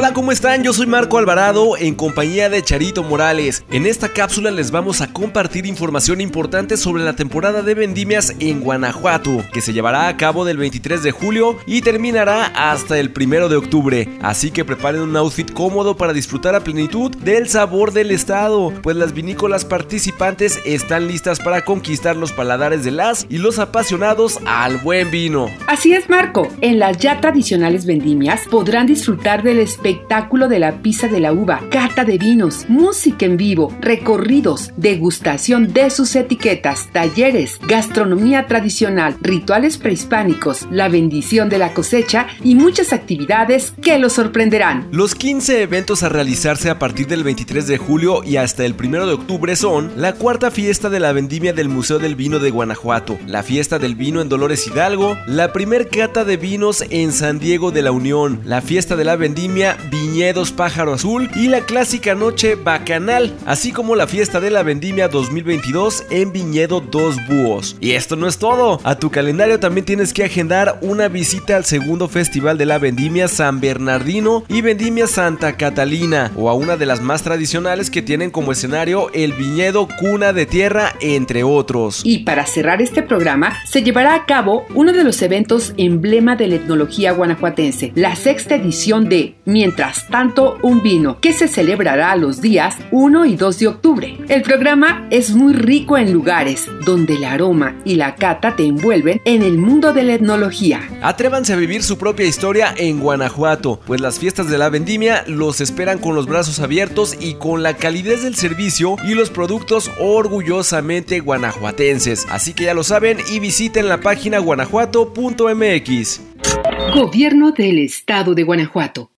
Hola, ¿cómo están? Yo soy Marco Alvarado en compañía de Charito Morales. En esta cápsula les vamos a compartir información importante sobre la temporada de vendimias en Guanajuato, que se llevará a cabo del 23 de julio y terminará hasta el 1 de octubre. Así que preparen un outfit cómodo para disfrutar a plenitud del sabor del estado, pues las vinícolas participantes están listas para conquistar los paladares de las y los apasionados al buen vino. Así es, Marco. En las ya tradicionales vendimias podrán disfrutar del espectáculo de la pizza de la uva, cata de vinos, música en vivo, recorridos, degustación de sus etiquetas, talleres, gastronomía tradicional, rituales prehispánicos, la bendición de la cosecha y muchas actividades que los sorprenderán. Los 15 eventos a realizarse a partir del 23 de julio y hasta el 1 de octubre son la cuarta fiesta de la vendimia del Museo del Vino de Guanajuato, la fiesta del vino en Dolores Hidalgo, la primer cata de vinos en San Diego de la Unión, la fiesta de la vendimia Viñedos Pájaro Azul y la clásica noche Bacanal, así como la fiesta de la vendimia 2022 en Viñedo Dos Búhos. Y esto no es todo, a tu calendario también tienes que agendar una visita al segundo festival de la vendimia San Bernardino y vendimia Santa Catalina, o a una de las más tradicionales que tienen como escenario el viñedo Cuna de Tierra, entre otros. Y para cerrar este programa, se llevará a cabo uno de los eventos emblema de la etnología guanajuatense, la sexta edición de Mientras tanto, un vino, que se celebrará los días 1 y 2 de octubre. El programa es muy rico en lugares donde el aroma y la cata te envuelven en el mundo de la etnología. Atrévanse a vivir su propia historia en Guanajuato, pues las fiestas de la vendimia los esperan con los brazos abiertos y con la calidez del servicio y los productos orgullosamente guanajuatenses. Así que ya lo saben y visiten la página guanajuato.mx. Gobierno del Estado de Guanajuato.